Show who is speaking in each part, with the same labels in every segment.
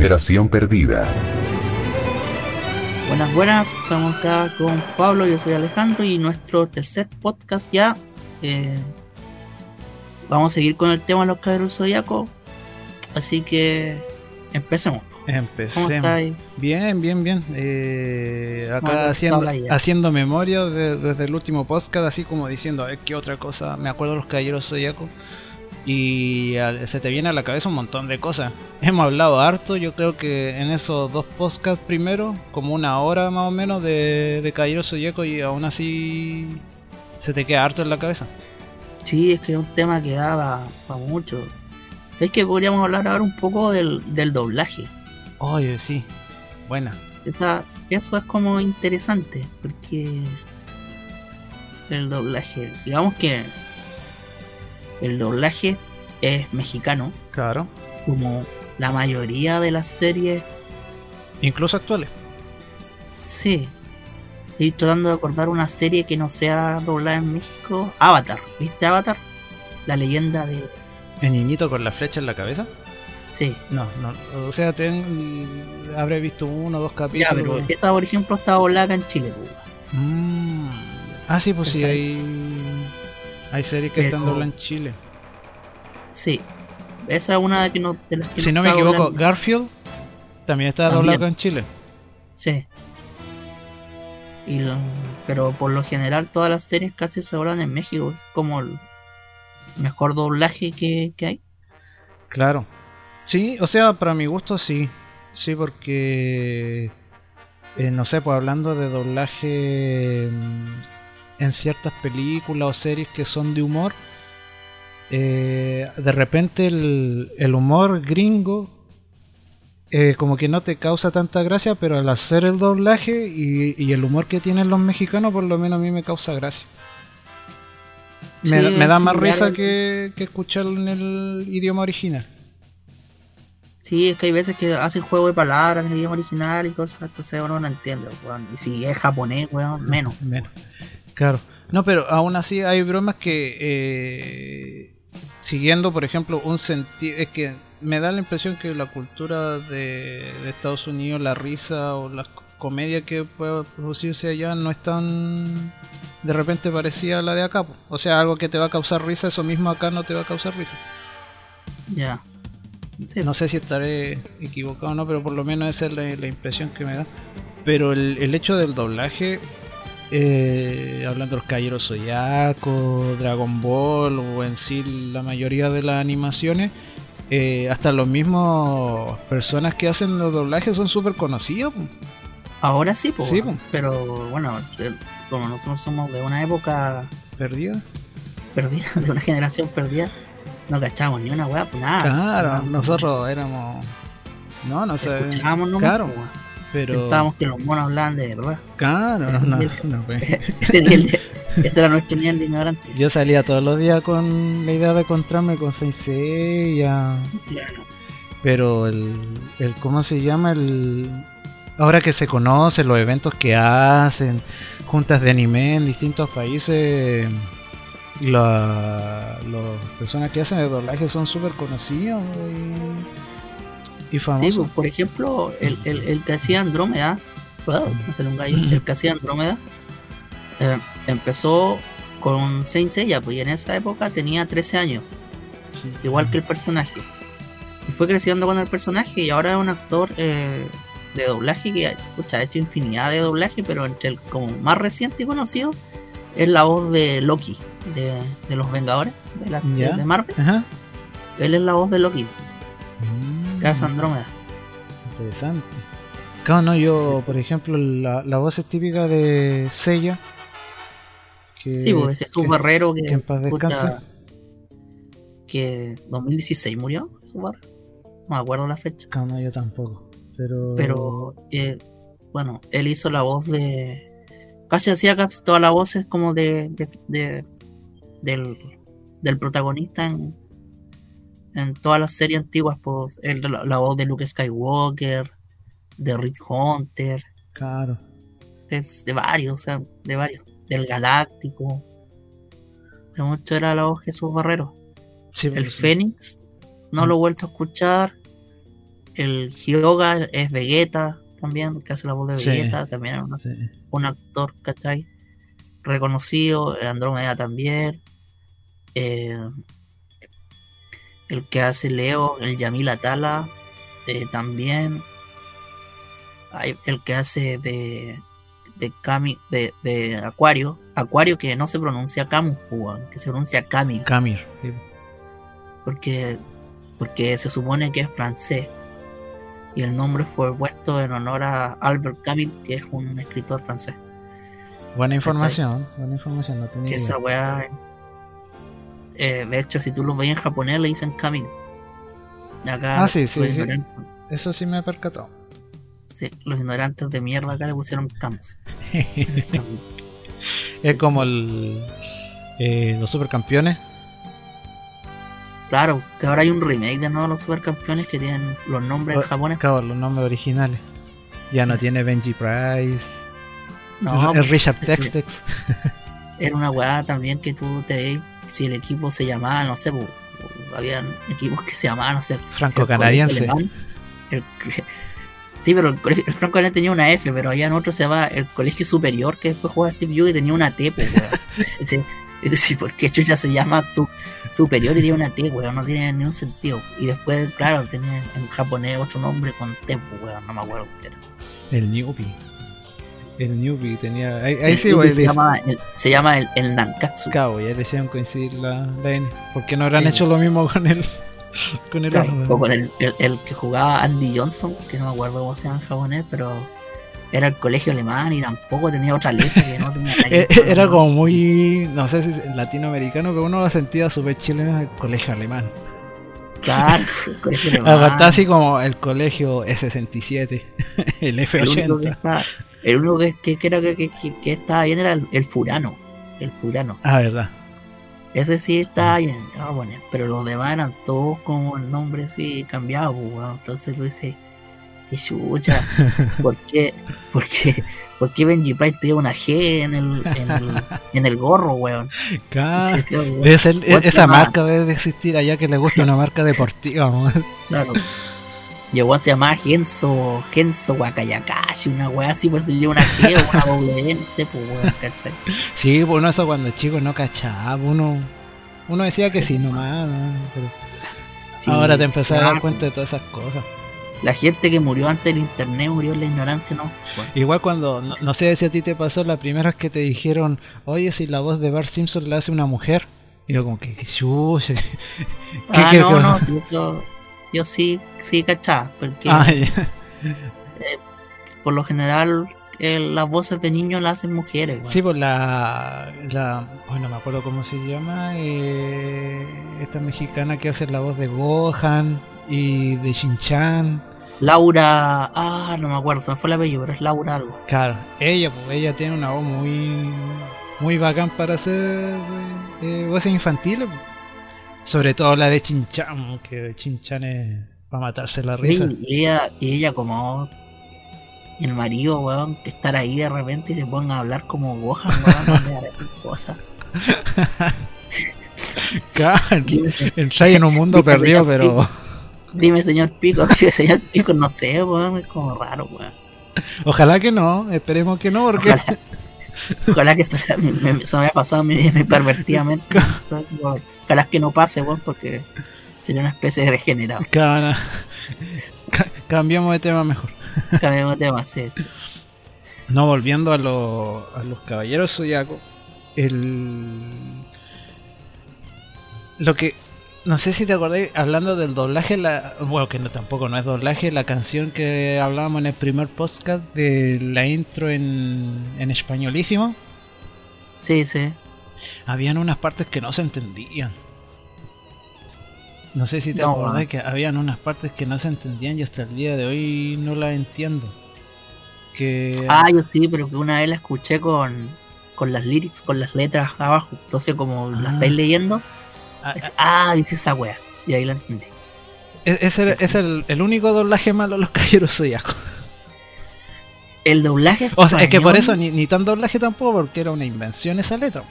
Speaker 1: Generación perdida.
Speaker 2: Buenas, buenas, estamos acá con Pablo, yo soy Alejandro y nuestro tercer podcast ya. eh, vamos a seguir con el tema de los caballeros zodiacos. Así que empecemos. ¿Cómo
Speaker 3: Empecemos. Bien, bien, bien. Eh, acá
Speaker 2: Bueno,
Speaker 3: haciendo, haciendo memoria de- desde el último podcast, así como diciendo, a ver qué otra cosa. Me acuerdo de los caballeros zodiacos. Y se te viene a la cabeza un montón de cosas. Hemos hablado harto, yo creo que en esos dos podcasts primero, como una hora más o menos de, de caballeros zodiacos y aún así se te queda harto en la cabeza.
Speaker 2: Sí, es que es un tema que da para mucho. ¿Sabes que podríamos hablar ahora un poco del, del doblaje?
Speaker 3: Oye, sí, buena.
Speaker 2: Esa- eso es como interesante, porque el doblaje, digamos que el doblaje es mexicano,
Speaker 3: Claro.
Speaker 2: como la mayoría de las series,
Speaker 3: Incluso actuales.
Speaker 2: sí. Estoy tratando de acordar una serie que no sea doblada en México. Avatar, ¿viste Avatar? La leyenda de...
Speaker 3: ¿El niñito con la flecha en la cabeza?
Speaker 2: Sí.
Speaker 3: No, no. O sea, ten, habré visto uno o dos
Speaker 2: Ya,
Speaker 3: capítulos.
Speaker 2: pero esta, por ejemplo, está doblada en Chile. pues.
Speaker 3: Mm. Ah, sí, pues sí,
Speaker 2: ¿Cachai?
Speaker 3: Hay, series que están dobladas en Chile.
Speaker 2: Sí. Esa es una de, que no, de las que
Speaker 3: Si no me equivoco, Garfield también está doblado en Chile.
Speaker 2: Sí. Y lo- pero por lo general todas las series casi se doblan en México. Es como el mejor doblaje que, que hay.
Speaker 3: Claro. Sí, o sea, para mi gusto sí. Sí, porque. eh, no sé, pues hablando de doblaje en ciertas películas o series que son de humor. eh, de repente el, el humor gringo. eh, como que no te causa tanta gracia, pero al hacer el doblaje y, y el humor que tienen los mexicanos, por lo menos a mí me causa gracia. Me,
Speaker 2: Sí,
Speaker 3: me da más risa que, que escucharlo en el idioma original.
Speaker 2: Sí, es que hay veces que hacen juego de palabras en el idioma original y cosas, entonces uno no entiende, weón. Y si es japonés, weón, menos.
Speaker 3: Menos. Claro. No, pero aún así hay bromas que eh, siguiendo, por ejemplo, un sentido es que me da la impresión que la cultura de, de Estados Unidos, la risa o la comedia que puede producirse allá no es tan de repente parecida a la de acá. O sea, algo que te va a causar risa, eso mismo acá no te va a causar risa.
Speaker 2: Ya. Sí,
Speaker 3: No sé si estaré equivocado o no, pero por lo menos esa es la, la impresión que me da. Pero el, el hecho del doblaje, eh, hablando de los Caballeros Zodiaco, Dragon Ball o en sí la mayoría de las animaciones, eh, hasta los mismos personas que hacen los doblajes son súper conocidos.
Speaker 2: Ahora sí, po. pero bueno, eh, como nosotros somos de una época
Speaker 3: Perdida.
Speaker 2: perdida, de una generación perdida, no cachamos ni una weá, pues nada.
Speaker 3: Claro,
Speaker 2: no-
Speaker 3: nosotros éramos. No, no sé.
Speaker 2: escuchábamos nomás,
Speaker 3: Claro,
Speaker 2: weón.
Speaker 3: Pero.
Speaker 2: pensábamos que los monos hablaban de verdad.
Speaker 3: Claro, no, no, no, pues.
Speaker 2: ese, nivel de- ese era nuestro nivel de ignorancia.
Speaker 3: Yo salía todos los días con la idea de encontrarme con Sensei, ya.
Speaker 2: Claro.
Speaker 3: pero el, el ¿cómo se llama? El ahora que se conocen los eventos que hacen, juntas de anime en distintos países, la, las personas que hacen el doblaje son súper conocidos y, y
Speaker 2: Sí, pues, por ejemplo, el, el, el que hacía Andrómeda, ¿puedo hacer un gallo?
Speaker 3: Mm.
Speaker 2: El que hacía Andrómeda eh, empezó con Saint Seiya, pues y en esa época tenía 13 años,
Speaker 3: Sí.
Speaker 2: igual que el personaje. Y fue creciendo con el personaje y ahora es un actor eh, de doblaje que pucha, ha hecho infinidad de doblaje, pero entre el como más reciente y conocido es la voz de Loki, de, de los Vengadores, de, la, de-
Speaker 3: Ya.
Speaker 2: de Marvel.
Speaker 3: Ajá.
Speaker 2: Él es la voz de Loki,
Speaker 3: Mm,
Speaker 2: hace Andrómeda.
Speaker 3: Interesante. Claro, no, yo, por ejemplo, la, la voz es típica de Seiya. Que,
Speaker 2: Sí, pues de Jesús
Speaker 3: que-
Speaker 2: Barrero que,
Speaker 3: que en paz
Speaker 2: que 2016 murió Jesús Barrero. No me acuerdo la fecha.
Speaker 3: Claro, no, yo tampoco. Pero.
Speaker 2: Pero eh, bueno, él hizo la voz de. Casi hacía casi todas las voces como de, de- de- del, del protagonista en, en todas las series antiguas. Pues, él, la, la voz de Luke Skywalker, de Rick Hunter,
Speaker 3: Claro.
Speaker 2: es de varios, o sea, de varios. Del Galáctico. De mucho era la voz Jesús Barrero.
Speaker 3: Sí,
Speaker 2: El
Speaker 3: sí.
Speaker 2: Fénix no lo he vuelto a escuchar. el Hyoga es Vegeta también, el que hace la voz de
Speaker 3: Sí.
Speaker 2: Vegeta, también es una-
Speaker 3: Sí.
Speaker 2: un actor, ¿cachai? Reconocido, Andrómeda también. eh, el que hace Leo, el Yamil Atala, eh, también. Hay el que hace de de Cami, de, de Acuario, Acuario que no se pronuncia Camus, que se pronuncia Camille,
Speaker 3: Camir. sí.
Speaker 2: porque, porque se supone que es francés. Y el nombre fue puesto en honor a Albert Camus, que es un escritor francés.
Speaker 3: Buena información, buena información, no tenía
Speaker 2: Que esa weá. Eh, de hecho, si tú lo ves en japonés, le dicen Kamin. Acá,
Speaker 3: Ah, sí, sí,
Speaker 2: los,
Speaker 3: Eso sí me he percatado.
Speaker 2: sí, los ignorantes de mierda acá le pusieron Camus.
Speaker 3: es como el, eh, los supercampeones.
Speaker 2: claro, que ahora hay un remake de nuevo los supercampeones que tienen los nombres en
Speaker 3: Oh,
Speaker 2: japonés.
Speaker 3: Claro, los nombres originales. Ya no tiene Benji Price.
Speaker 2: No,
Speaker 3: es Richard
Speaker 2: es que-
Speaker 3: Textex.
Speaker 2: era una weá también que tú te si el equipo se llamaba, no sé, pues, habían equipos que se llamaban, no sé, alemán, el- sí, pero el, colegio- el franco alemán tenía una F, pero había otro se llamaba el colegio superior que después jugaba Steve Yu y tenía una T, pues, weón. Tú decís, ¿por qué chucha se llama su, superior y tiene una T, weón? No tiene ningún sentido. Y después, claro, tenía en japonés otro nombre con T, weón, no me acuerdo era.
Speaker 3: El Newbie. El Newbie tenía. Ahí, ahí
Speaker 2: El
Speaker 3: sí, güey.
Speaker 2: se, llama el, se llama el, el Nankatsu.
Speaker 3: Cabo, ya le hicieron coincidir la, la N. ¿Por qué no habrán
Speaker 2: Sí.
Speaker 3: hecho lo mismo con el. con el
Speaker 2: Claro,
Speaker 3: otro?
Speaker 2: o con el, que jugaba Andy Johnson, que no me acuerdo cómo se llama en japonés, pero era el colegio alemán y tampoco tenía otra letra que no tenía
Speaker 3: Eh, Era como muy. No sé si es latinoamericano, pero uno lo sentía súper chileno el colegio alemán.
Speaker 2: Claro, el colegio
Speaker 3: Está
Speaker 2: alemán.
Speaker 3: así como el colegio E67, el
Speaker 2: el único que
Speaker 3: F80.
Speaker 2: El único que, que, que era que, que, estaba bien era el, el Furano. El Furano.
Speaker 3: Ah, verdad.
Speaker 2: Ese sí estaba bien, estaba bueno, pero los demás eran todos como el nombre así cambiado, pues, weón. Entonces tú dices, qué chucha, ¿por qué, por qué, por qué Benji Price tiene una G en el, en el, en el gorro, weón? Claro, weón.
Speaker 3: Debe ser-
Speaker 2: ¿Cuál se
Speaker 3: esa marca debe de existir allá que le gusta una marca deportiva. ¿no?
Speaker 2: Claro. Y el se llamaba Genso, Genso Wakayakashi, una weá así, pues tenía una G o una no sé, pues weón, ¿cachai?
Speaker 3: Sí, uno eso cuando chico no cachaba. Uno, uno decía que
Speaker 2: Sí.
Speaker 3: nomás. ¿no? Pero
Speaker 2: Sí,
Speaker 3: ahora te empezás a dar cuenta de todas esas cosas.
Speaker 2: La gente que murió antes del internet murió en la ignorancia, ¿no? Bueno,
Speaker 3: Igual cuando, no, no sé si a ti te pasó la primera vez que te dijeron, oye, si la voz de Bart Simpson la hace una mujer. Y yo como que, que chucha. ¿Qué-
Speaker 2: ah, no, no, yo, yo, sí, sí cachaba, porque
Speaker 3: Ah,
Speaker 2: por lo general eh, las voces de niños las hacen mujeres, weón.
Speaker 3: Sí, pues la, la. Bueno, me acuerdo cómo se llama. eh, esta mexicana que hace la voz de Gohan y de Shin-Chan.
Speaker 2: Laura, ah, no me acuerdo, se me fue el apellido, pero es Laura algo.
Speaker 3: Claro, ella, pues ella tiene una voz muy. Muy bacán para hacer eh, voces infantiles. pues. Sobre todo la de Shin-Chan, que Shin-Chan es para matarse la risa.
Speaker 2: Sí, y ella, y ella como el marido, weón, que estar ahí de repente y se ponga a hablar como Gohan, weón, cosas.
Speaker 3: Claro, entráis en un mundo perdido, pero.
Speaker 2: dime, señor Pico, dime, señor Pico, no sé, weón, es como raro, weón.
Speaker 3: Ojalá que no, esperemos que no, porque.
Speaker 2: Ojalá, ojalá que eso me, me- eso me haya pasado mi, mi pervertidamente. ¿sabes? Ojalá que no pase, weón, porque sería una especie de degenerado.
Speaker 3: Ca- Cambiamos de tema mejor.
Speaker 2: Cambiemos de tema, sí, sí.
Speaker 3: No, volviendo a, los a los caballeros zodiaco. El. Lo que. No sé si te acordáis, hablando del doblaje, la, bueno, que no, tampoco no es doblaje, la canción que hablábamos en el primer podcast de la intro en, en españolísimo,
Speaker 2: Sí, sí.
Speaker 3: habían unas partes que no se entendían. No sé si te
Speaker 2: No,
Speaker 3: acordás que habían unas partes que no se entendían y hasta el día de hoy no las entiendo. Que
Speaker 2: Ah, yo sí, pero que una vez la escuché con, con las lyrics, con las letras abajo. Entonces, como la
Speaker 3: Ah.
Speaker 2: estáis leyendo,
Speaker 3: ah,
Speaker 2: es- ah, dice esa wea. Y ahí la entendí.
Speaker 3: Es, es el, es el- el único doblaje malo de los caballeros zodiacos.
Speaker 2: El doblaje
Speaker 3: O sea, es que por eso ni, ni tan doblaje tampoco, porque era una invención esa letra.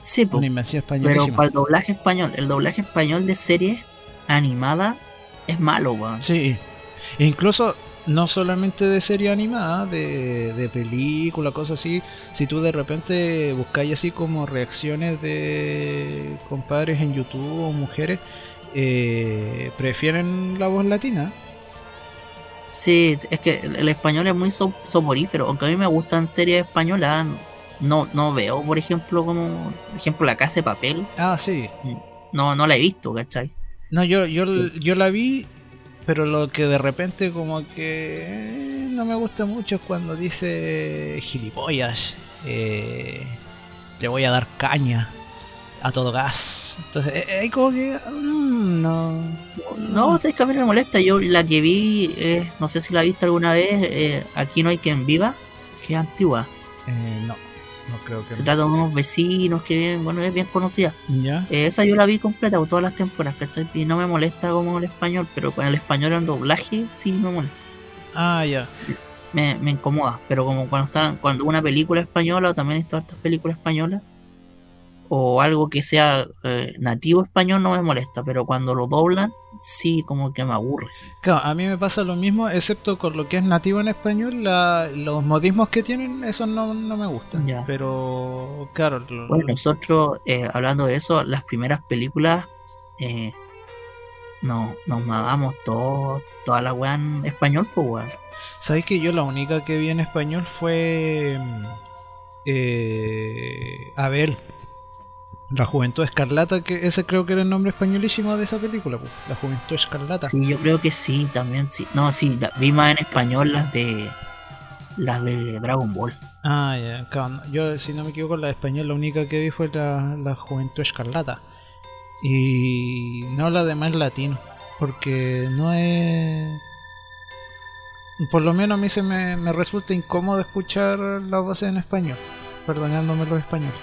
Speaker 2: Sí, po,
Speaker 3: Una invención
Speaker 2: pero
Speaker 3: españolísima.
Speaker 2: para el doblaje español, el doblaje español de series animada es malo, weón.
Speaker 3: Sí. Incluso no solamente de serie animada, de, de película, cosas así. Si tú de repente buscáis así como reacciones de compadres en YouTube o mujeres, eh, prefieren la voz latina.
Speaker 2: Sí, es que el, español es muy so- soporífero, aunque a mí me gustan series españolas, no, no veo, por ejemplo, como, por ejemplo, La Casa de Papel,
Speaker 3: Ah, sí.
Speaker 2: no, no la he visto, ¿cachai?
Speaker 3: No, yo, yo, yo la vi, pero lo que de repente como que eh, no me gusta mucho es cuando dice gilipollas, eh, le voy a dar caña a todo gas. Entonces, eh, eh, como que... mm, no.
Speaker 2: No, sé que a mí no me molesta, yo la que vi, eh, no sé si la viste alguna vez, eh, Aquí no hay quien viva, que es antigua,
Speaker 3: Eh, no, no creo que...
Speaker 2: se trata de unos vecinos que, bien- bueno, es bien conocida.
Speaker 3: ¿Ya?
Speaker 2: Eh, esa yo la vi completa, todas las temporadas, ¿cachai? Y no me molesta como el español, pero con el español en doblaje sí me molesta.
Speaker 3: Ah, ya.
Speaker 2: me, me incomoda, pero como cuando están, cuando una película española o también todas estas películas españolas o algo que sea eh, nativo español no me molesta, pero cuando lo doblan sí como que me aburre.
Speaker 3: Claro, a mí me pasa lo mismo, excepto con lo que es nativo en español, la- los modismos que tienen, esos no, no me gustan.
Speaker 2: Ya.
Speaker 3: Pero, claro, lo-
Speaker 2: Bueno, nosotros eh, hablando de eso, las primeras películas eh, no, nos mamamos todo, toda la weá en español, pues weón.
Speaker 3: ¿sabes que yo la única que vi en español fue mm, eh, Abel? La Juventud Escarlata, que ese creo que era el nombre españolísimo de esa película, pues, La Juventud Escarlata.
Speaker 2: Sí, yo creo que sí, también sí. No, sí, la- vi más en español las de las de Dragon Ball.
Speaker 3: Ah, ya, no, yo si no me equivoco, la de español la única que vi fue la, la Juventud Escarlata. Y no la demás latino, porque no es... Por lo menos a mí se me, me resulta incómodo escuchar las voces en español, perdonándome los españoles.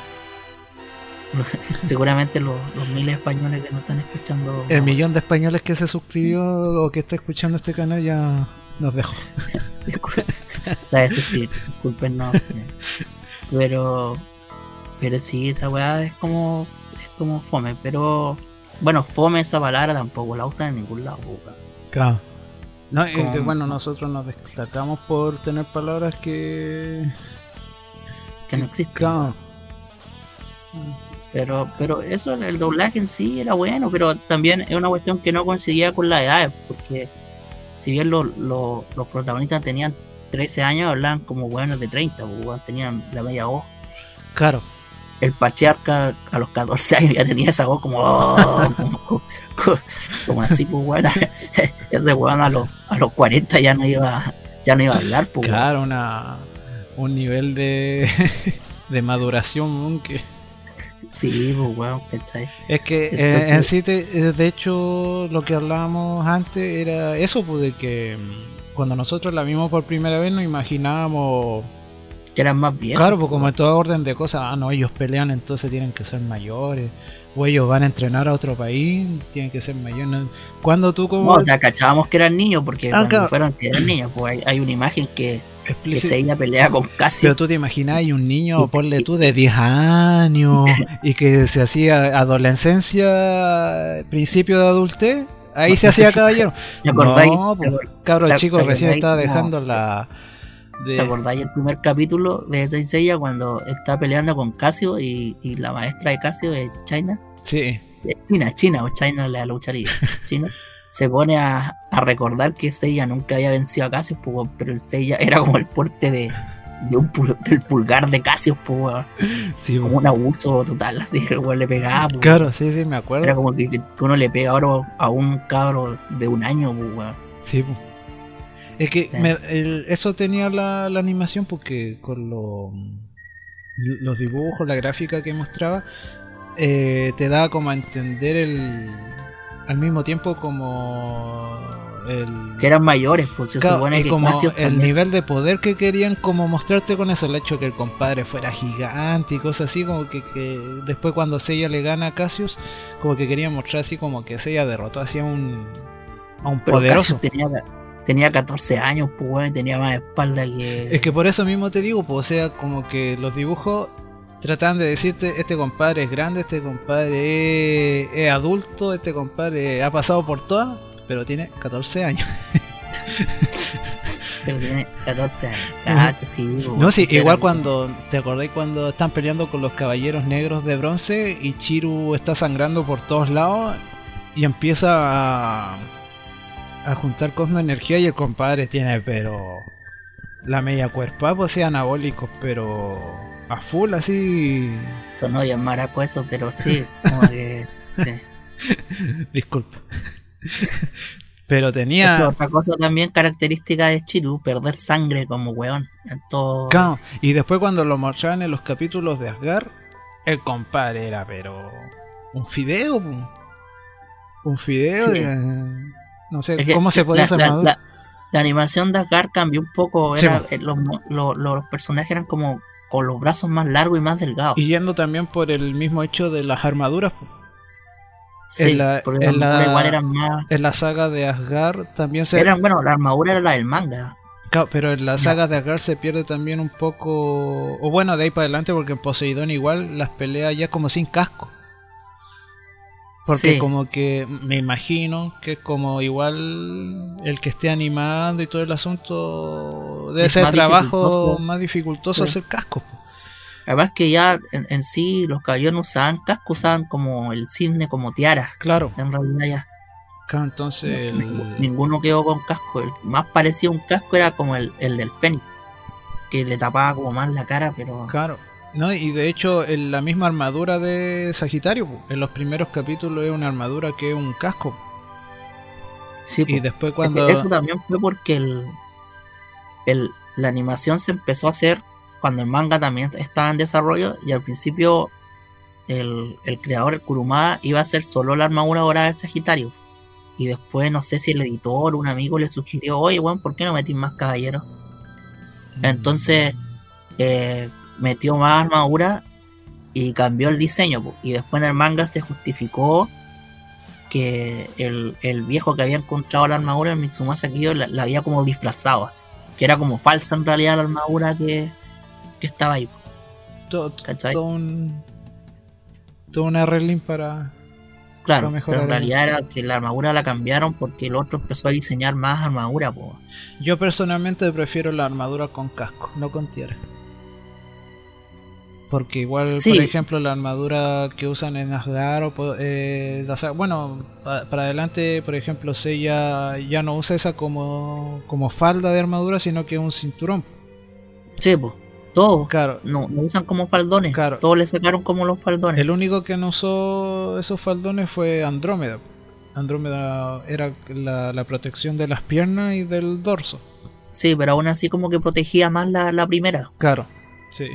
Speaker 2: Seguramente los, los miles españoles que no están escuchando.
Speaker 3: El millón de españoles que se suscribió o que está escuchando este canal ya nos dejó.
Speaker 2: o sea, discúlpenos. eh. Pero. Pero sí, esa weá es como. Es como fome. Pero. Bueno, fome esa palabra tampoco la usan en ningún lado, weón.
Speaker 3: Claro. No, es que,
Speaker 2: Con-
Speaker 3: bueno, nosotros nos destacamos por tener palabras que...
Speaker 2: Que no existen.
Speaker 3: Claro.
Speaker 2: Pero, pero eso, el doblaje en sí era bueno, pero también es una cuestión que no coincidía con la edad, porque si bien los, los, los protagonistas tenían 13 años, hablaban como buenos de 30, pues, tenían la media voz.
Speaker 3: Claro.
Speaker 2: El patriarca a los 14 años ya tenía esa voz como, oh, como, como- como así, pues bueno, ese weón a los, a los 40 ya no iba, ya no iba a hablar, pues.
Speaker 3: Claro, una, un nivel de, de maduración que...
Speaker 2: Sí, pues weón, ¿cachai?
Speaker 3: Es que eh,
Speaker 2: Entonces-
Speaker 3: en sí, te- eh, de hecho, lo que hablábamos antes era eso, pues de que mm, cuando nosotros la vimos por primera vez nos imaginábamos,
Speaker 2: Que eran más viejos.
Speaker 3: claro, pues como en toda orden de cosas, ah, no, ellos pelean, entonces tienen que ser mayores, o ellos van a entrenar a otro país, tienen que ser mayores. Cuando tú como...
Speaker 2: No, o sea, cachábamos que eran niños, porque
Speaker 3: Ah,
Speaker 2: cuando
Speaker 3: claro.
Speaker 2: fueron que eran niños, pues hay, hay una imagen que, que Seiya pelea con Casio.
Speaker 3: Pero tú te imaginas y un niño, ponle tú, de 10 años y que se hacía adolescencia, principio de adultez, ahí se hacía caballero.
Speaker 2: ¿Te acordáis?
Speaker 3: No,
Speaker 2: ¿Te
Speaker 3: pues, cabro
Speaker 2: te-
Speaker 3: chico recién estaba dejando la...
Speaker 2: ¿Te acordáis el primer capítulo de Saint Seiya cuando está peleando con Casio y, y la maestra de Casio es China?
Speaker 3: Sí,
Speaker 2: Eh, China, China o China la lucharía. China se pone a, a recordar que Seiya nunca había vencido a Casio, pues, weón, pero el Seiya era como el porte de, de un pul- del pulgar de pues,
Speaker 3: sí,
Speaker 2: como un abuso total, así que el weón le pegaba. pues,
Speaker 3: claro, sí, sí, me
Speaker 2: Era
Speaker 3: acuerdo.
Speaker 2: como que, que uno le pega ahora a un cabro de un año, pues.
Speaker 3: Sí, pues. Es que
Speaker 2: Sí.
Speaker 3: me- el- eso tenía la, la animación porque con lo- los dibujos, la gráfica que mostraba, eh, te daba como a entender el al mismo tiempo como el
Speaker 2: que eran mayores, pues se
Speaker 3: Claro,
Speaker 2: supone que
Speaker 3: como el
Speaker 2: también-
Speaker 3: nivel de poder que querían como mostrarte con eso, el hecho que el compadre fuera gigante y cosas así, como que, que después cuando Seiya le gana a Cassius, como que querían mostrar así como que Seiya derrotó así a un, a un
Speaker 2: pero
Speaker 3: poderoso.
Speaker 2: Tenía, tenía 14 años, pues tenía más espalda que.
Speaker 3: Es que por eso mismo te digo, pues, o sea, como que los dibujos tratan de decirte, este compadre es grande, este compadre es, es adulto, este compadre ha pasado por todas, pero tiene 14 años.
Speaker 2: Pero tiene 14 años. Ah, sí,
Speaker 3: No, sí, igual cuando, ¿te acordás cuando están peleando con los caballeros negros de bronce y Chiru está sangrando por todos lados y empieza a, a juntar cosmo energía y el compadre tiene, pero la media cuerpa, pues sí, anabólicos, pero a full así.
Speaker 2: Sonó bien maraco eso, pero sí, como que. sí.
Speaker 3: Disculpa. pero tenía.
Speaker 2: otra cosa también característica de Chiru, perder sangre como weón. En todo.
Speaker 3: Claro, y después cuando lo mostraban en los capítulos de Asgard, el compadre era, pero. Un fideo, un fideo.
Speaker 2: Sí.
Speaker 3: eh, no sé
Speaker 2: Es que
Speaker 3: cómo se podía hacer
Speaker 2: la-
Speaker 3: armadura?
Speaker 2: la- la animación de Asgard cambió un poco. Era, los personajes eran como con los brazos más largos y más delgados.
Speaker 3: Y yendo también por el mismo hecho de las armaduras.
Speaker 2: sí,
Speaker 3: en la-
Speaker 2: porque
Speaker 3: en la-
Speaker 2: igual eran más.
Speaker 3: En la saga de Asgard también se.
Speaker 2: Eran, bueno, la armadura era la del manga.
Speaker 3: Claro, pero en la saga de Asgard se pierde también un poco. O bueno, de ahí para adelante, porque en Poseidón igual las peleas ya como sin casco. Porque
Speaker 2: Sí.
Speaker 3: como que me imagino que como igual el que esté animando y todo el asunto debe
Speaker 2: Es
Speaker 3: ser trabajo más dificultoso
Speaker 2: Sí.
Speaker 3: hacer casco. po.
Speaker 2: Además que ya en, en sí los caballeros no usaban casco, usaban como el cisne como tiara.
Speaker 3: Claro,
Speaker 2: En realidad ya
Speaker 3: claro, entonces el-
Speaker 2: ninguno quedó con casco. El más parecido a un casco era como el, el del Fénix, que le tapaba como más la cara, pero
Speaker 3: Claro. No, y de hecho en la misma armadura de Sagitario, en los primeros capítulos es una armadura que es un casco.
Speaker 2: sí,
Speaker 3: Y después cuando...
Speaker 2: eso también fue porque el, el- la animación se empezó a hacer cuando el manga también estaba en desarrollo y al principio el, el creador, el Kurumada, iba a hacer solo la armadura dorada del Sagitario. Y después no sé si el editor o un amigo le sugirió, oye, weón, ¿por qué no metís más caballeros? Entonces eh, metió más armadura y cambió el diseño. po. Y después en el manga se justificó que el, el viejo que había encontrado la armadura, el Mitsumasa Kiyo, la, la había como disfrazado. así. Que era como falsa en realidad la armadura que, que estaba ahí.
Speaker 3: todo, todo un... Todo un para...
Speaker 2: Claro,
Speaker 3: para mejorar
Speaker 2: pero en
Speaker 3: el-
Speaker 2: realidad era que la armadura la cambiaron porque el otro empezó a diseñar más armadura. po.
Speaker 3: Yo personalmente prefiero la armadura con casco, no con tierra. Porque igual,
Speaker 2: Sí.
Speaker 3: por ejemplo, la armadura que usan en Asgard o eh, la bueno, pa- para adelante, por ejemplo, Seiya ya no usa esa como, como falda de armadura, sino que es un cinturón.
Speaker 2: Sí, pues, todos.
Speaker 3: Claro,
Speaker 2: No, no usan como faldones.
Speaker 3: Claro.
Speaker 2: Todos le sacaron como los faldones.
Speaker 3: el único que no usó esos faldones fue Andrómeda. Andrómeda era la, la protección de las piernas y del dorso.
Speaker 2: Sí, pero aún así como que protegía más la, la primera.
Speaker 3: Claro, sí.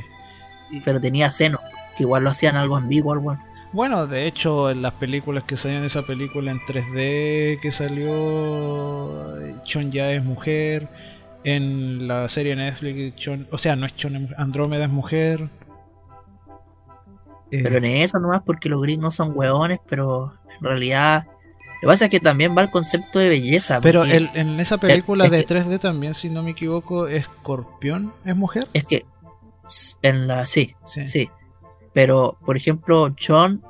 Speaker 2: Pero tenía seno, que igual lo hacían algo ambiguo, algo.
Speaker 3: Bueno, de hecho, en las películas que salían esa película en 3D que salió, Chon ya es mujer. En la serie Netflix, Chon, o sea, no es Chon, Andrómeda es mujer. Eh,
Speaker 2: Pero en eso nomás porque los gringos son hueones, pero en realidad... Lo que pasa es que también va el concepto de belleza.
Speaker 3: pero el- en esa película
Speaker 2: es
Speaker 3: de
Speaker 2: que-
Speaker 3: 3D también, si no me equivoco, Escorpión es mujer.
Speaker 2: Es que... En la... Sí,
Speaker 3: Sí.
Speaker 2: sí. Pero, por ejemplo, Chon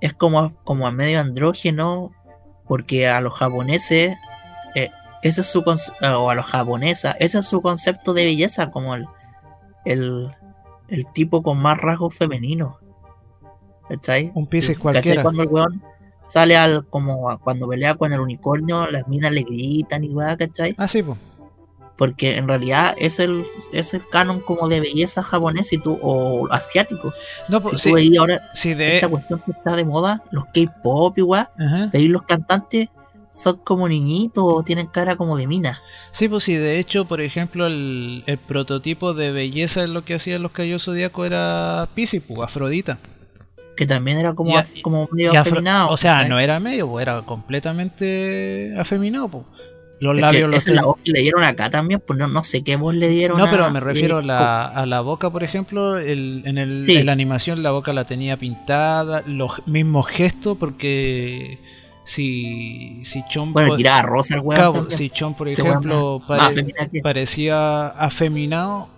Speaker 2: es como, como a medio andrógeno porque a los japoneses... eh, ese es su o a los japonesas, ese es su concepto de belleza, como el, el, el tipo con más rasgos femeninos. ¿Cachai?
Speaker 3: Un Piscis
Speaker 2: ¿Cachai?
Speaker 3: cualquiera.
Speaker 2: Cuando el weón sale al, como cuando pelea con el unicornio, las minas le gritan y weá, ¿cachai?
Speaker 3: Ah, sí, pues.
Speaker 2: Porque en realidad es el, es el canon como de belleza japonés y tú, o asiático.
Speaker 3: No,
Speaker 2: Si
Speaker 3: pues,
Speaker 2: tú
Speaker 3: sí,
Speaker 2: ahora
Speaker 3: sí, de.
Speaker 2: esta cuestión que está de moda, los K-pop y weá,
Speaker 3: Ajá.
Speaker 2: veis los cantantes son como niñitos o tienen cara como de mina.
Speaker 3: Sí, pues sí, de hecho, por ejemplo, el, el prototipo de belleza en lo que hacían los Caballeros Zodíacos era Piscis, pues, Afrodita.
Speaker 2: Que también era como,
Speaker 3: Y
Speaker 2: af- como medio afeminado.
Speaker 3: o sea, no era medio, pues, era completamente afeminado, pues. Los
Speaker 2: Es que
Speaker 3: labios los
Speaker 2: esa es la voz que le dieron acá también, pues no, no sé qué voz le dieron.
Speaker 3: No,
Speaker 2: a-
Speaker 3: pero me refiero a la, a la boca, por ejemplo, el, en, el,
Speaker 2: Sí.
Speaker 3: en la animación la boca la tenía pintada, los mismos gestos, porque si, si Chon,
Speaker 2: Bueno,
Speaker 3: po-
Speaker 2: tiraba rosa el también.
Speaker 3: si Chon, por
Speaker 2: weón
Speaker 3: ejemplo, pare-
Speaker 2: afeminado
Speaker 3: parecía afeminado,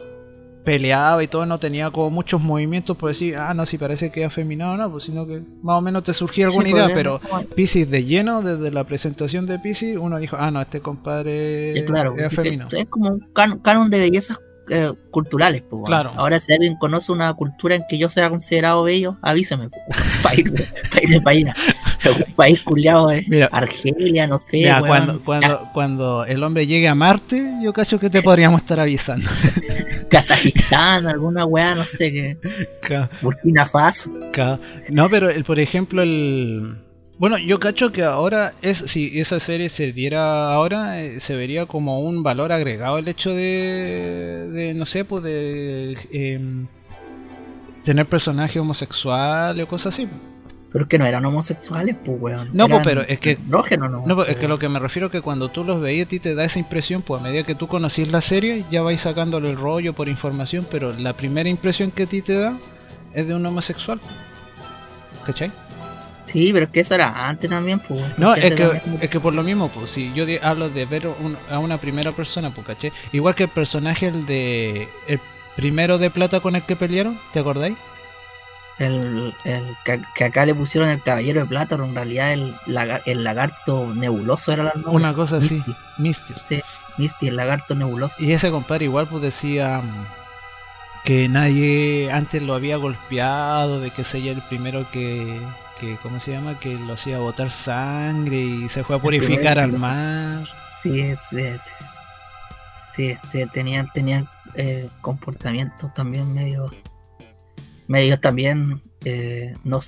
Speaker 3: peleaba y todo, no tenía como muchos movimientos por decir, ah, no, si parece que es afeminado, no, pues sino que más o menos te surgía alguna
Speaker 2: Sí,
Speaker 3: idea,
Speaker 2: pues,
Speaker 3: pero Pisces de lleno, desde la presentación de Pisces, uno dijo, ah, no, este compadre
Speaker 2: Eh, claro,
Speaker 3: es afeminado.
Speaker 2: es como un can- canon de bellezas eh, culturales. Pues.
Speaker 3: Claro.
Speaker 2: Ahora, si alguien conoce una cultura en que yo sea considerado bello, avísame. Pues, país, país de país, un país culiado
Speaker 3: Mira.
Speaker 2: Argelia, no sé.
Speaker 3: Mira,
Speaker 2: weón.
Speaker 3: cuando, cuando, cuando el hombre llegue a Marte, yo cacho que te podríamos estar avisando.
Speaker 2: Kazajistán, alguna weá, no sé qué. Burkina Faso.
Speaker 3: No, pero el, por ejemplo, el... Bueno, yo cacho que ahora, es si esa serie se diera ahora, eh, se vería como un valor agregado el hecho de, de no sé, pues de em, tener personajes homosexuales o cosas así.
Speaker 2: Pero es que no eran homosexuales, pues, weón.
Speaker 3: No, pues,
Speaker 2: Eran
Speaker 3: pero es que-
Speaker 2: no.
Speaker 3: No, pues, es
Speaker 2: pues,
Speaker 3: que lo que me refiero es que cuando tú los veías a ti te da esa impresión, pues a medida que tú conocís la serie ya vais sacándole el rollo por información, pero la primera impresión que a ti te da es de un homosexual. ¿Cachai?
Speaker 2: Sí, pero es que eso era antes también, pues.
Speaker 3: No, es que,
Speaker 2: también-
Speaker 3: es que por lo mismo, pues si yo hablo de ver un- a una primera persona, pues ¿cachai? Igual que el personaje, el de... El primero de plata con el que pelearon, ¿te acordáis?
Speaker 2: El, el que, que acá le pusieron el caballero de plata, pero en realidad el, el lagarto nebuloso era el nombre.
Speaker 3: Una cosa así,
Speaker 2: Misty, sí, Misty, el lagarto nebuloso.
Speaker 3: Y ese compadre igual pues decía mm, que nadie antes lo había golpeado, de que es ella el primero que, que, ¿cómo se llama? Que lo hacía botar sangre y se fue a purificar al mar.
Speaker 2: Sí, este, sí, este, tenían, tenían eh, comportamientos también medio, medio también, eh, no,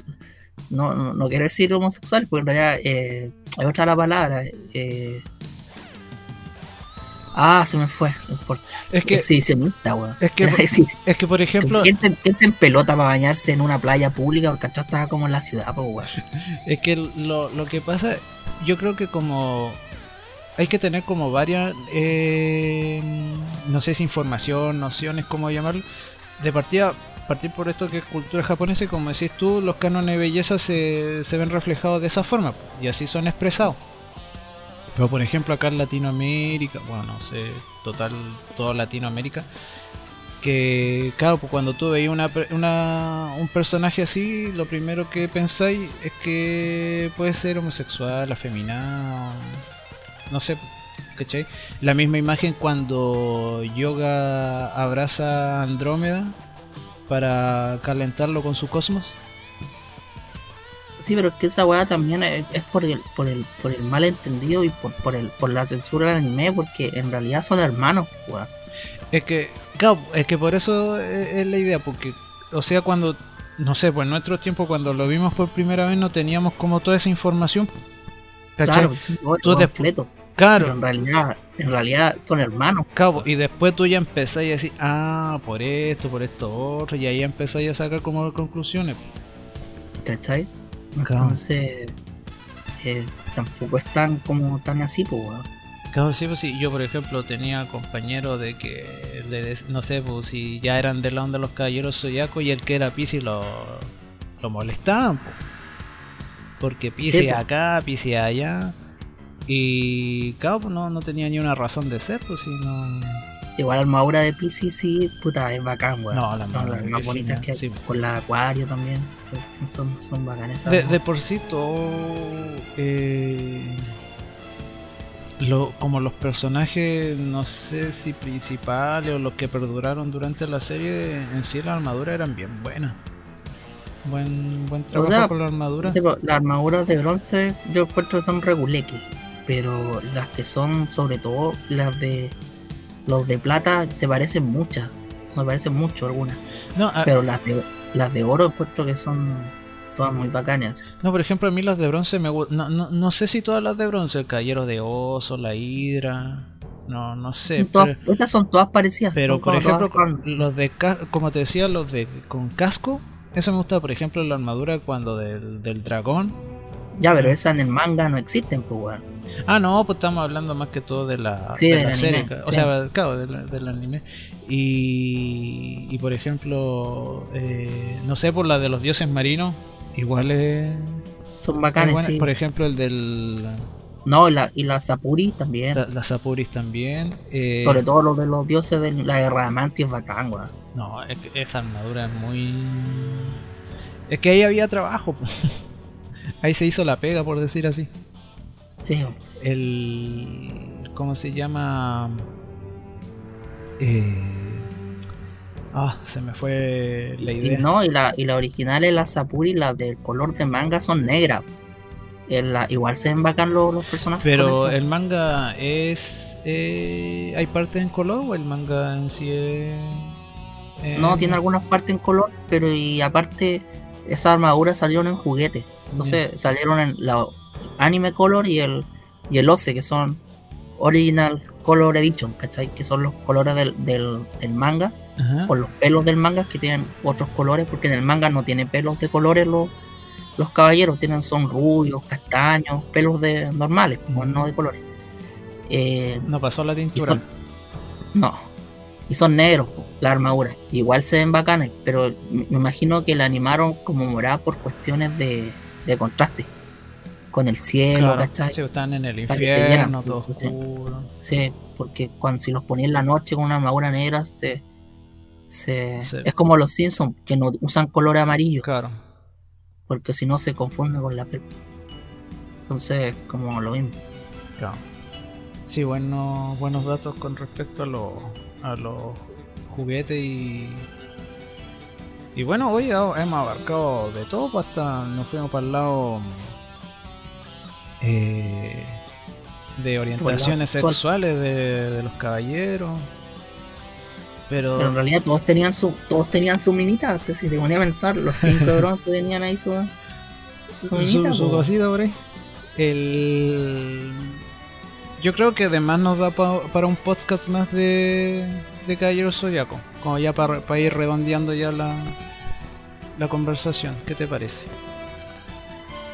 Speaker 2: no, no, quiero decir homosexual, porque en realidad eh, hay otra la palabra. eh, ah, se me fue, no importa.
Speaker 3: Es que,
Speaker 2: Exhibicionista, weón.
Speaker 3: es que, es que por ejemplo,
Speaker 2: ¿Quién te, quién te empelota para bañarse en una playa pública? Porque atrás estaba como en la ciudad, pues, weón.
Speaker 3: es que lo, lo que pasa, yo creo que como hay que tener como varias, eh, no sé si información, nociones, cómo llamarlo, de partida, partir por esto que es cultura japonesa y como decís tú, los cánones de belleza se, se ven reflejados de esa forma y así son expresados. Pero por ejemplo acá en Latinoamérica, bueno, no sé, total, toda Latinoamérica, que claro, pues cuando tú veis una, una, un personaje así, lo primero que pensáis es que puede ser homosexual, afeminado, no sé, ¿cachai? La misma imagen cuando Yoga abraza a Andrómeda para calentarlo con su cosmos.
Speaker 2: Sí, pero es que esa weá también es, es por el, por el, por el malentendido y por, por el, por la censura del anime, porque en realidad son hermanos, weón.
Speaker 3: Es que, claro, es que por eso es, es la idea, porque, o sea, cuando, no sé, pues en nuestro tiempo, cuando lo vimos por primera vez, no teníamos como toda esa información. ¿cachai?
Speaker 2: Claro, sí,
Speaker 3: Tú
Speaker 2: todo
Speaker 3: después-
Speaker 2: completo.
Speaker 3: Claro,
Speaker 2: Pero en realidad, en realidad son hermanos.
Speaker 3: Cabo, y después tú ya empezás a decir, ah, por esto, por esto otro, y ahí empezás a sacar como conclusiones.
Speaker 2: ¿Cachai? Entonces, eh, tampoco es tan como tan así, pues.
Speaker 3: Claro, sí, pues sí, yo por ejemplo tenía compañeros de que, de- no sé, pues si ya eran de la onda los caballeros zodiacos y el que era Pisces lo, lo molestaban, pues. Porque Pisces
Speaker 2: Sí,
Speaker 3: acá, Pisces allá. Y claro, pues no, no tenía ni una razón de ser, pues si no...
Speaker 2: Igual la armadura de Pisces, sí, puta, es bacán, weón.
Speaker 3: No,
Speaker 2: las
Speaker 3: de
Speaker 2: más bonitas que hay.
Speaker 3: sí.
Speaker 2: Con la acuario también. Son, son bacanes.
Speaker 3: De, de por sí todo eh, lo, como los personajes no sé si principales o los que perduraron durante la serie en sí las armaduras eran bien buenas buen buen trabajo
Speaker 2: sea,
Speaker 3: con la armadura
Speaker 2: Tipo, Las armaduras de bronce yo encuentro que son reguleques, pero las que son sobre todo las de los de plata se parecen muchas, se parecen mucho algunas,
Speaker 3: no, a-
Speaker 2: pero las de las de oro encuentro que son todas muy bacanas.
Speaker 3: no por ejemplo a mí las de bronce me no, no, no sé si todas las de bronce el caballero de oso la hidra no no sé
Speaker 2: Todas-
Speaker 3: pero,
Speaker 2: estas son todas parecidas,
Speaker 3: pero por ejemplo
Speaker 2: con-
Speaker 3: los de como te decía los de con casco eso me gusta por ejemplo la armadura cuando del, del dragón
Speaker 2: ya, pero esas en el manga no existen, pues weón.
Speaker 3: Ah, no, pues estamos hablando más que todo de la,
Speaker 2: Sí,
Speaker 3: de
Speaker 2: del
Speaker 3: la serie. O
Speaker 2: sí.
Speaker 3: sea, claro, de la- del anime. Y, y por ejemplo, eh, no sé, por la de los dioses marinos, igual es.
Speaker 2: Son
Speaker 3: es
Speaker 2: bacanes, sí.
Speaker 3: Por ejemplo, el del.
Speaker 2: No, y la, y la Sapuri también.
Speaker 3: La- Las Sapuris también. eh,
Speaker 2: Sobre todo lo de los dioses de la guerra de Mantis es bacán, weón.
Speaker 3: No, es esa armadura es muy. Es que ahí había trabajo. Ahí se hizo la pega, por decir así.
Speaker 2: Sí,
Speaker 3: El. ¿Cómo se llama? Eh... Ah, se me fue la
Speaker 2: y
Speaker 3: idea.
Speaker 2: no, y la, y la original es la Sapuri, las del color de manga son negras. La- igual se ven bacán los, los personajes.
Speaker 3: Pero el manga es. eh, ¿Hay partes en color o el manga en sí es.? eh,
Speaker 2: No, tiene algunas partes en color, pero y aparte, esas armaduras salieron en juguete. Entonces salieron en la Anime Color y el, y el OCE, que son Original Color Edition, ¿cachai? Que son los colores del, del, del manga,
Speaker 3: Ajá.
Speaker 2: con los pelos del manga que tienen otros colores, porque en el manga no tiene pelos de colores los, los caballeros, tienen son rubios, castaños, pelos de normales, pues, no de colores. Eh,
Speaker 3: No pasó la
Speaker 2: y
Speaker 3: tintura.
Speaker 2: son, no. Y son negros, po, la armadura. Igual se ven bacanes, pero me imagino que la animaron como morada por cuestiones de, de contraste. Con el cielo,
Speaker 3: Claro, están en el infierno,
Speaker 2: vieran,
Speaker 3: todo
Speaker 2: sí.
Speaker 3: oscuro.
Speaker 2: Sí, porque cuando si los ponía en la noche con una armadura negra, se, se
Speaker 3: Sí.
Speaker 2: es como los Simpsons, que no usan color amarillo,
Speaker 3: Claro.
Speaker 2: porque si no se confunde con la piel. Entonces, como lo mismo.
Speaker 3: Claro. Sí, bueno, buenos datos con respecto a los a los juguetes y y bueno, hoy hemos abarcado de todo, pues hasta nos fuimos para el lado eh, de orientaciones
Speaker 2: sexual.
Speaker 3: sexuales de, de los caballeros. Pero,
Speaker 2: Pero en realidad todos tenían su, todos tenían su minita, que si te ponía a pensar, los cinco de bronce tenían ahí su, su
Speaker 3: su,
Speaker 2: minita.
Speaker 3: su cosita por ahí. El... Yo creo que además nos da pa- para un podcast más de, de Caballero Zodiaco. Como ya para ir redondeando ya la, la conversación. ¿Qué te parece?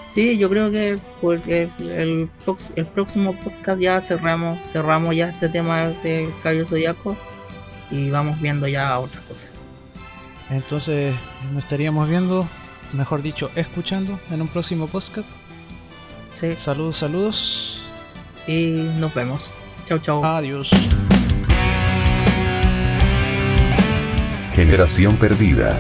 Speaker 2: Sí, yo creo que por el, el, prox- el próximo podcast ya cerramos, cerramos ya este tema del Cabello Zodiaco y vamos viendo ya otras cosas.
Speaker 3: Entonces nos estaríamos viendo, mejor dicho, escuchando en un próximo podcast.
Speaker 2: Sí,
Speaker 3: Saludos, saludos.
Speaker 2: Y nos vemos. Chau, chau.
Speaker 3: Adiós.
Speaker 1: Generación perdida.